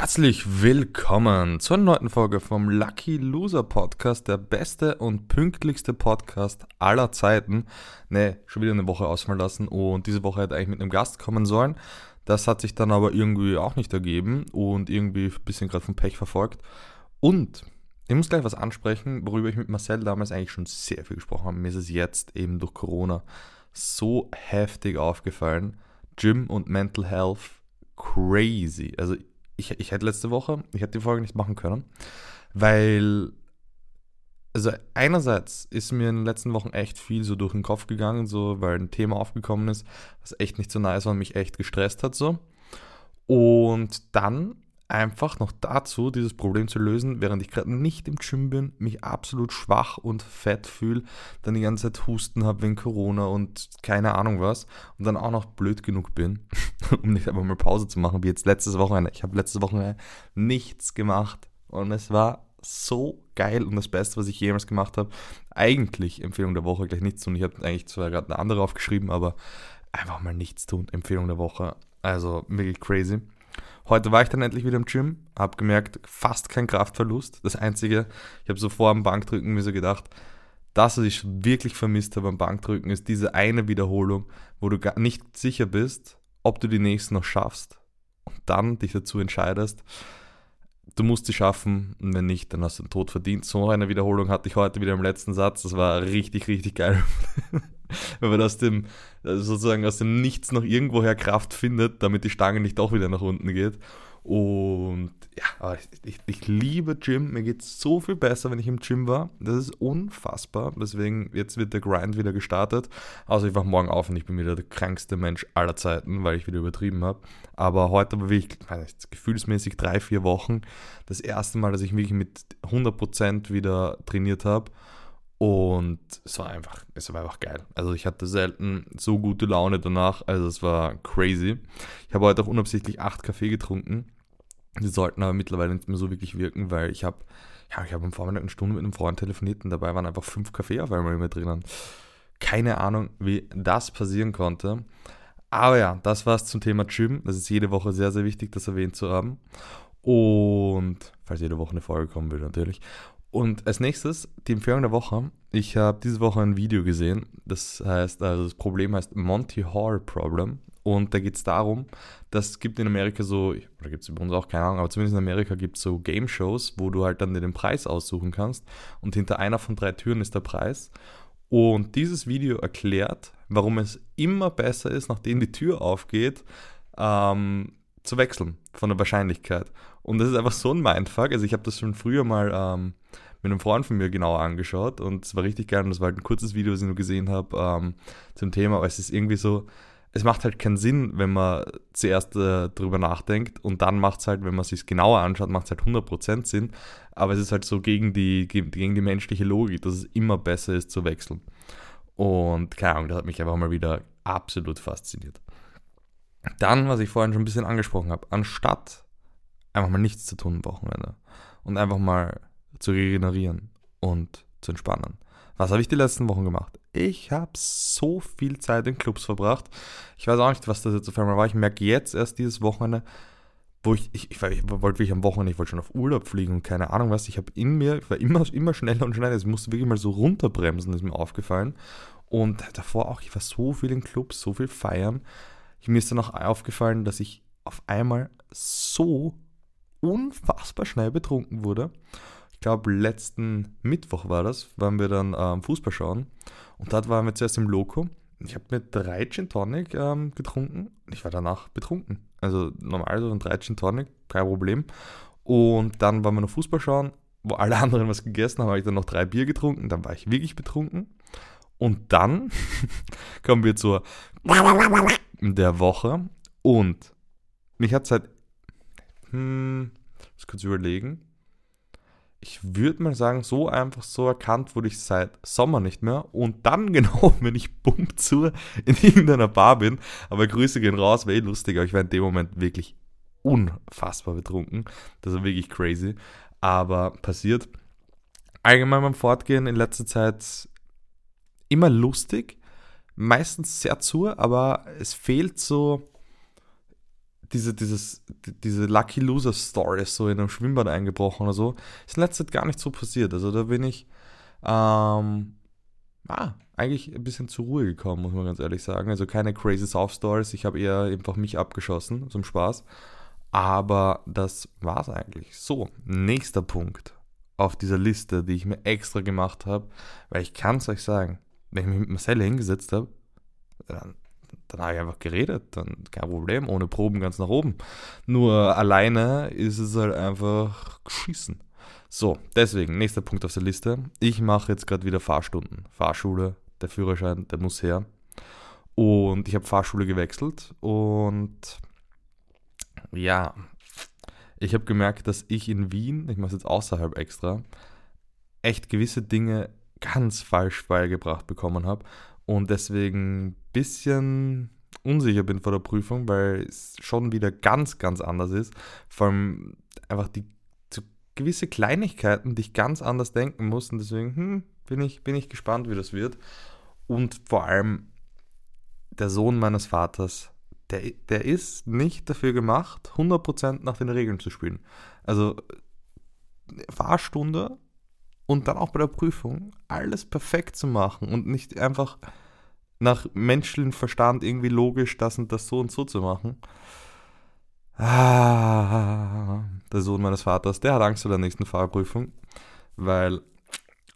Herzlich willkommen zur neunten Folge vom Lucky Loser Podcast, der beste und pünktlichste Podcast aller Zeiten. Ne, schon wieder eine Woche ausfallen lassen und diese Woche hätte eigentlich mit einem Gast kommen sollen. Das hat sich dann aber irgendwie auch nicht ergeben und irgendwie ein bisschen gerade vom Pech verfolgt. Und ich muss gleich was ansprechen, worüber ich mit Marcel damals eigentlich schon sehr viel gesprochen habe. Mir ist es jetzt eben durch Corona so heftig aufgefallen. Gym und Mental Health crazy. Also ich, ich hätte letzte Woche, ich hätte die Folge nicht machen können, weil, also einerseits ist mir in den letzten Wochen echt viel so durch den Kopf gegangen, so, weil ein Thema aufgekommen ist, was echt nicht so nice war und mich echt gestresst hat, so. Und dann einfach noch dazu, dieses Problem zu lösen, während ich gerade nicht im Gym bin, mich absolut schwach und fett fühle, dann die ganze Zeit Husten habe wegen Corona und keine Ahnung was und dann auch noch blöd genug bin, um nicht einfach mal Pause zu machen, wie jetzt letztes Wochenende. Ich habe letztes Wochenende nichts gemacht und es war so geil und das Beste, was ich jemals gemacht habe. Eigentlich Empfehlung der Woche gleich nichts tun. Ich habe eigentlich zwar gerade eine andere aufgeschrieben, aber einfach mal nichts tun. Empfehlung der Woche. Also wirklich crazy. Heute war ich dann endlich wieder im Gym, habe gemerkt, fast kein Kraftverlust. Das Einzige, ich habe so vor dem Bankdrücken mir so gedacht, das, was ich wirklich vermisst habe beim Bankdrücken, ist diese eine Wiederholung, wo du gar nicht sicher bist, ob du die nächsten noch schaffst und dann dich dazu entscheidest, du musst sie schaffen und wenn nicht, dann hast du den Tod verdient. So eine Wiederholung hatte ich heute wieder im letzten Satz. Das war richtig, richtig geil. Wenn man aus dem, also sozusagen aus dem Nichts noch irgendwoher Kraft findet, damit die Stange nicht auch wieder nach unten geht. Und ja, ich, ich, liebe Gym. Mir geht es so viel besser, wenn ich im Gym war. Das ist unfassbar. Deswegen, jetzt wird der Grind wieder gestartet. Also ich wach morgen auf und ich bin wieder der krankste Mensch aller Zeiten, weil ich wieder übertrieben habe. Aber heute war wirklich, nicht, gefühlsmäßig drei, vier Wochen das erste Mal, dass ich wirklich mit 100% wieder trainiert habe. Und es war einfach, es war einfach geil. Also ich hatte selten so gute Laune danach. Also es war crazy. Ich habe heute auch unabsichtlich acht Kaffee getrunken. Die sollten aber mittlerweile nicht mehr so wirklich wirken, weil ich habe, ja, ich habe am Vormittag eine Stunde mit einem Freund telefoniert und dabei waren einfach fünf Kaffee auf einmal immer drinnen. Keine Ahnung, wie das passieren konnte. Aber ja, das war's zum Thema Gym. Das ist jede Woche sehr, sehr wichtig, das erwähnt zu haben. Und falls jede Woche eine Folge kommen will, natürlich. Und als nächstes die Empfehlung der Woche. Ich habe diese Woche ein Video gesehen. Das heißt, also das Problem heißt Monty Hall Problem. Und da geht es darum, dass gibt in Amerika so, oder gibt es bei uns auch, keine Ahnung, aber zumindest in Amerika gibt es so Game Shows, wo du halt dann den Preis aussuchen kannst. Und hinter einer von drei Türen ist der Preis. Und dieses Video erklärt, warum es immer besser ist, nachdem die Tür aufgeht, ähm, zu wechseln von der Wahrscheinlichkeit. Und das ist einfach so ein Mindfuck. Also ich habe das schon früher mal ähm, mit einem Freund von mir genauer angeschaut und es war richtig geil und das war halt ein kurzes Video, das ich nur gesehen habe ähm, zum Thema, aber es ist irgendwie so, es macht halt keinen Sinn, wenn man zuerst äh, drüber nachdenkt und dann macht es halt, wenn man sich genauer anschaut, macht es halt 100% Sinn, aber es ist halt so gegen die, gegen die menschliche Logik, dass es immer besser ist zu wechseln. Und keine Ahnung, das hat mich einfach mal wieder absolut fasziniert. Dann, was ich vorhin schon ein bisschen angesprochen habe, anstatt einfach mal nichts zu tun am Wochenende und einfach mal zu regenerieren und zu entspannen. Was habe ich die letzten Wochen gemacht? Ich habe so viel Zeit in Clubs verbracht. Ich weiß auch nicht, was das jetzt auf einmal war. Ich merke jetzt erst dieses Wochenende, wo ich, ich, ich, ich wollte wirklich am Wochenende, ich wollte schon auf Urlaub fliegen und keine Ahnung was. Ich habe in mir, ich war immer, immer schneller und schneller. Ich musste wirklich mal so runterbremsen, ist mir aufgefallen. Und davor auch, ich war so viel in Clubs, so viel feiern. Mir ist dann auch aufgefallen, dass ich auf einmal so unfassbar schnell betrunken wurde. Ich glaube, letzten Mittwoch war das, waren wir dann ähm, Fußball schauen. Und dort waren wir zuerst im Loco. Ich habe mir drei Gin Tonic ähm, getrunken. Ich war danach betrunken. Also normal so ein drei Gin Tonic, kein Problem. Und dann waren wir noch Fußball schauen, wo alle anderen was gegessen haben, habe ich dann noch drei Bier getrunken. Dann war ich wirklich betrunken. Und dann kommen wir zur der Woche. Und mich hat seit hm, muss kurz überlegen. Ich würde mal sagen, so einfach so erkannt wurde ich seit Sommer nicht mehr. Und dann genau, wenn ich bumm zu in irgendeiner Bar bin, aber Grüße gehen raus, wäre eh lustig, aber ich war in dem Moment wirklich unfassbar betrunken. Das war wirklich crazy. Aber passiert. Allgemein beim Fortgehen in letzter Zeit immer lustig, meistens sehr zu, aber es fehlt so diese, dieses, diese Lucky Loser Story so in einem Schwimmbad eingebrochen oder so, ist in letzter Zeit gar nicht so passiert. Also da bin ich ähm, ah, eigentlich ein bisschen zur Ruhe gekommen, muss man ganz ehrlich sagen. Also keine crazy Soft Stories. Ich habe eher einfach mich abgeschossen zum Spaß. Aber das war's eigentlich. So, nächster Punkt auf dieser Liste, die ich mir extra gemacht habe, weil ich kann es euch sagen, wenn ich mich mit Marcel hingesetzt habe, dann dann habe ich einfach geredet, dann kein Problem, ohne Proben ganz nach oben. Nur alleine ist es halt einfach geschissen. So, deswegen, nächster Punkt auf der Liste. Ich mache jetzt gerade wieder Fahrstunden. Fahrschule, der Führerschein, der muss her. Und ich habe Fahrschule gewechselt und ja, ich habe gemerkt, dass ich in Wien, ich mache es jetzt außerhalb extra, echt gewisse Dinge ganz falsch beigebracht bekommen habe und deswegen ein bisschen unsicher bin vor der Prüfung, weil es schon wieder ganz, ganz anders ist. Vor allem einfach die so gewisse Kleinigkeiten, die ich ganz anders denken muss. Und deswegen hm, bin, ich, bin ich gespannt, wie das wird. Und vor allem der Sohn meines Vaters, der, der ist nicht dafür gemacht, 100% nach den Regeln zu spielen. Also Fahrstunde und dann auch bei der Prüfung alles perfekt zu machen und nicht einfach nach menschlichem Verstand irgendwie logisch das und das so und so zu machen. Ah, der Sohn meines Vaters, der hat Angst vor der nächsten Fahrprüfung, weil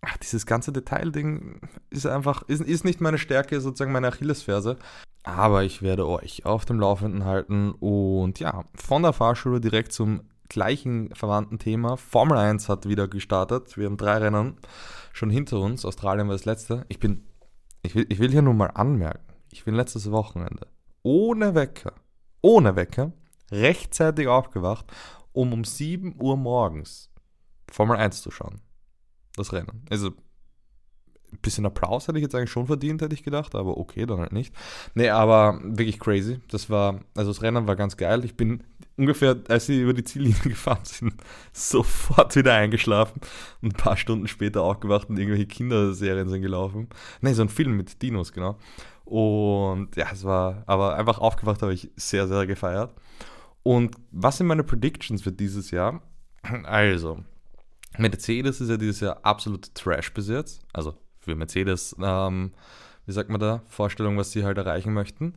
ach, dieses ganze Detailding ist einfach, ist, ist nicht meine Stärke, sozusagen meine Achillesferse. Aber ich werde euch auf dem Laufenden halten und ja, von der Fahrschule direkt zum gleichen verwandten Thema. Formel 1 hat wieder gestartet. Wir haben drei Rennen schon hinter uns. Australien war das letzte. Ich bin, ich will, ich will hier nur mal anmerken, ich bin letztes Wochenende ohne Wecker, ohne Wecker, rechtzeitig aufgewacht, um um 7 Uhr morgens Formel 1 zu schauen. Das Rennen. Also ein bisschen Applaus hätte ich jetzt eigentlich schon verdient, hätte ich gedacht, aber okay, dann halt nicht. Nee, aber wirklich crazy. Das war, also das Rennen war ganz geil. Ich bin ungefähr, als sie über die Ziellinie gefahren sind, sofort wieder eingeschlafen und ein paar Stunden später aufgewacht und irgendwelche Kinderserien sind gelaufen. Nee, so ein Film mit Dinos, genau. Und ja, es war, aber einfach aufgewacht habe ich sehr, sehr gefeiert. Und was sind meine Predictions für dieses Jahr? Also, Mercedes ist ja dieses Jahr absolut Trash bis jetzt. Also für Mercedes, ähm, wie sagt man da, Vorstellung, was sie halt erreichen möchten.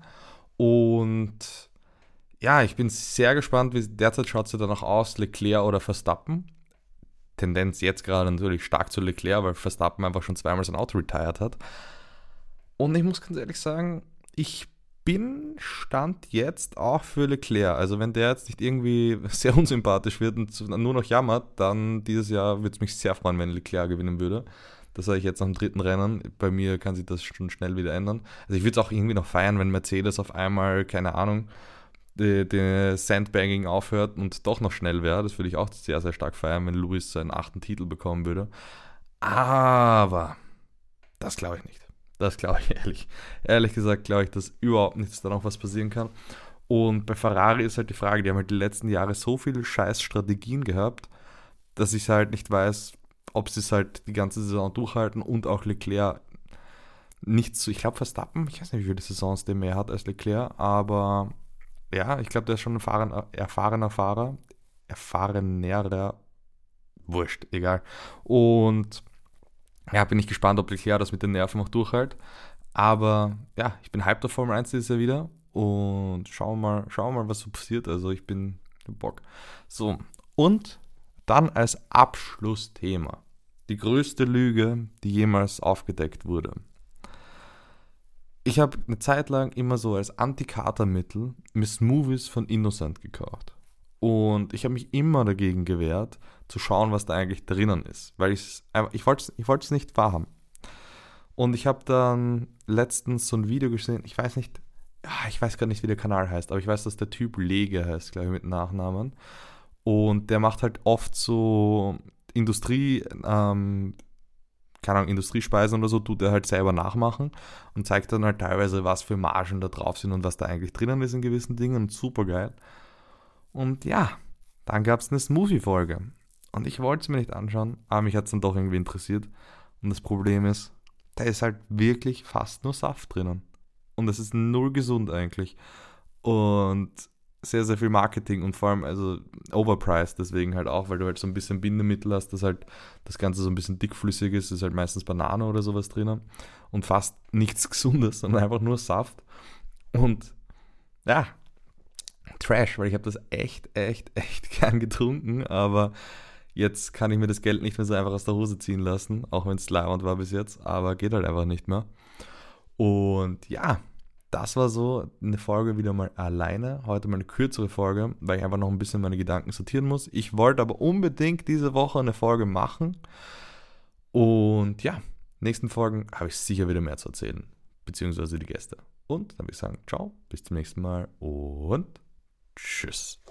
Und ja, ich bin sehr gespannt, wie derzeit schaut es auch aus, Leclerc oder Verstappen. Tendenz jetzt gerade natürlich stark zu Leclerc, weil Verstappen einfach schon zweimal sein Auto retired hat. Und ich muss ganz ehrlich sagen, ich bin Stand jetzt auch für Leclerc. Also wenn der jetzt nicht irgendwie sehr unsympathisch wird und nur noch jammert, dann dieses Jahr würde es mich sehr freuen, wenn Leclerc gewinnen würde. Das sage ich jetzt dem dritten Rennen. Bei mir kann sich das schon schnell wieder ändern. Also ich würde es auch irgendwie noch feiern, wenn Mercedes auf einmal, keine Ahnung, die, die Sandbagging aufhört und doch noch schnell wäre. Das würde ich auch sehr, sehr stark feiern, wenn Lewis seinen achten Titel bekommen würde. Aber das glaube ich nicht. Das glaube ich ehrlich. Ehrlich gesagt glaube ich, dass überhaupt nichts da noch was passieren kann. Und bei Ferrari ist halt die Frage, die haben halt die letzten Jahre so viele scheiß Strategien gehabt, dass ich halt nicht weiß, ob sie es halt die ganze Saison durchhalten und auch Leclerc nicht so, ich glaube Verstappen, ich weiß nicht, wie viele Saisons der mehr hat als Leclerc, aber ja, ich glaube, der ist schon ein erfahrener, erfahrener Fahrer, erfahrenerer, wurscht, egal. Und ja, bin ich gespannt, ob Leclerc das mit den Nerven auch durchhält. Aber ja, ich bin hyped auf Formel 1 dieses Jahr wieder und schauen wir mal, schauen wir mal, was so passiert. Also ich bin Bock. So, und dann als Abschlussthema. Die größte Lüge, die jemals aufgedeckt wurde. Ich habe eine Zeit lang immer so als Antikatermittel Miss Movies von Innocent gekauft. Und ich habe mich immer dagegen gewehrt, zu schauen, was da eigentlich drinnen ist. Weil ich ich wollte ich es nicht wahrhaben. Und ich habe dann letztens so ein Video gesehen, ich weiß nicht, ich weiß gar nicht, wie der Kanal heißt, aber ich weiß, dass der Typ Lege heißt, glaube ich, mit Nachnamen. Und der macht halt oft so Industrie, ähm, keine Ahnung, Industriespeisen oder so, tut er halt selber nachmachen und zeigt dann halt teilweise, was für Margen da drauf sind und was da eigentlich drinnen ist in gewissen Dingen und super geil. Und ja, dann gab es eine Smoothie-Folge. Und ich wollte es mir nicht anschauen, aber mich hat es dann doch irgendwie interessiert. Und das Problem ist, da ist halt wirklich fast nur Saft drinnen. Und das ist null gesund eigentlich. Und sehr, sehr viel Marketing und vor allem also overpriced deswegen halt auch, weil du halt so ein bisschen Bindemittel hast, dass halt das Ganze so ein bisschen dickflüssig ist, ist halt meistens Banane oder sowas drinnen und fast nichts Gesundes, sondern einfach nur Saft und ja, Trash, weil ich habe das echt, echt, echt gern getrunken, aber jetzt kann ich mir das Geld nicht mehr so einfach aus der Hose ziehen lassen, auch wenn es leibend war bis jetzt, aber geht halt einfach nicht mehr. Und ja, das war so eine Folge wieder mal alleine. Heute mal eine kürzere Folge, weil ich einfach noch ein bisschen meine Gedanken sortieren muss. Ich wollte aber unbedingt diese Woche eine Folge machen. Und ja, nächsten Folgen habe ich sicher wieder mehr zu erzählen, beziehungsweise die Gäste. Und dann würde ich sagen, ciao, bis zum nächsten Mal und tschüss.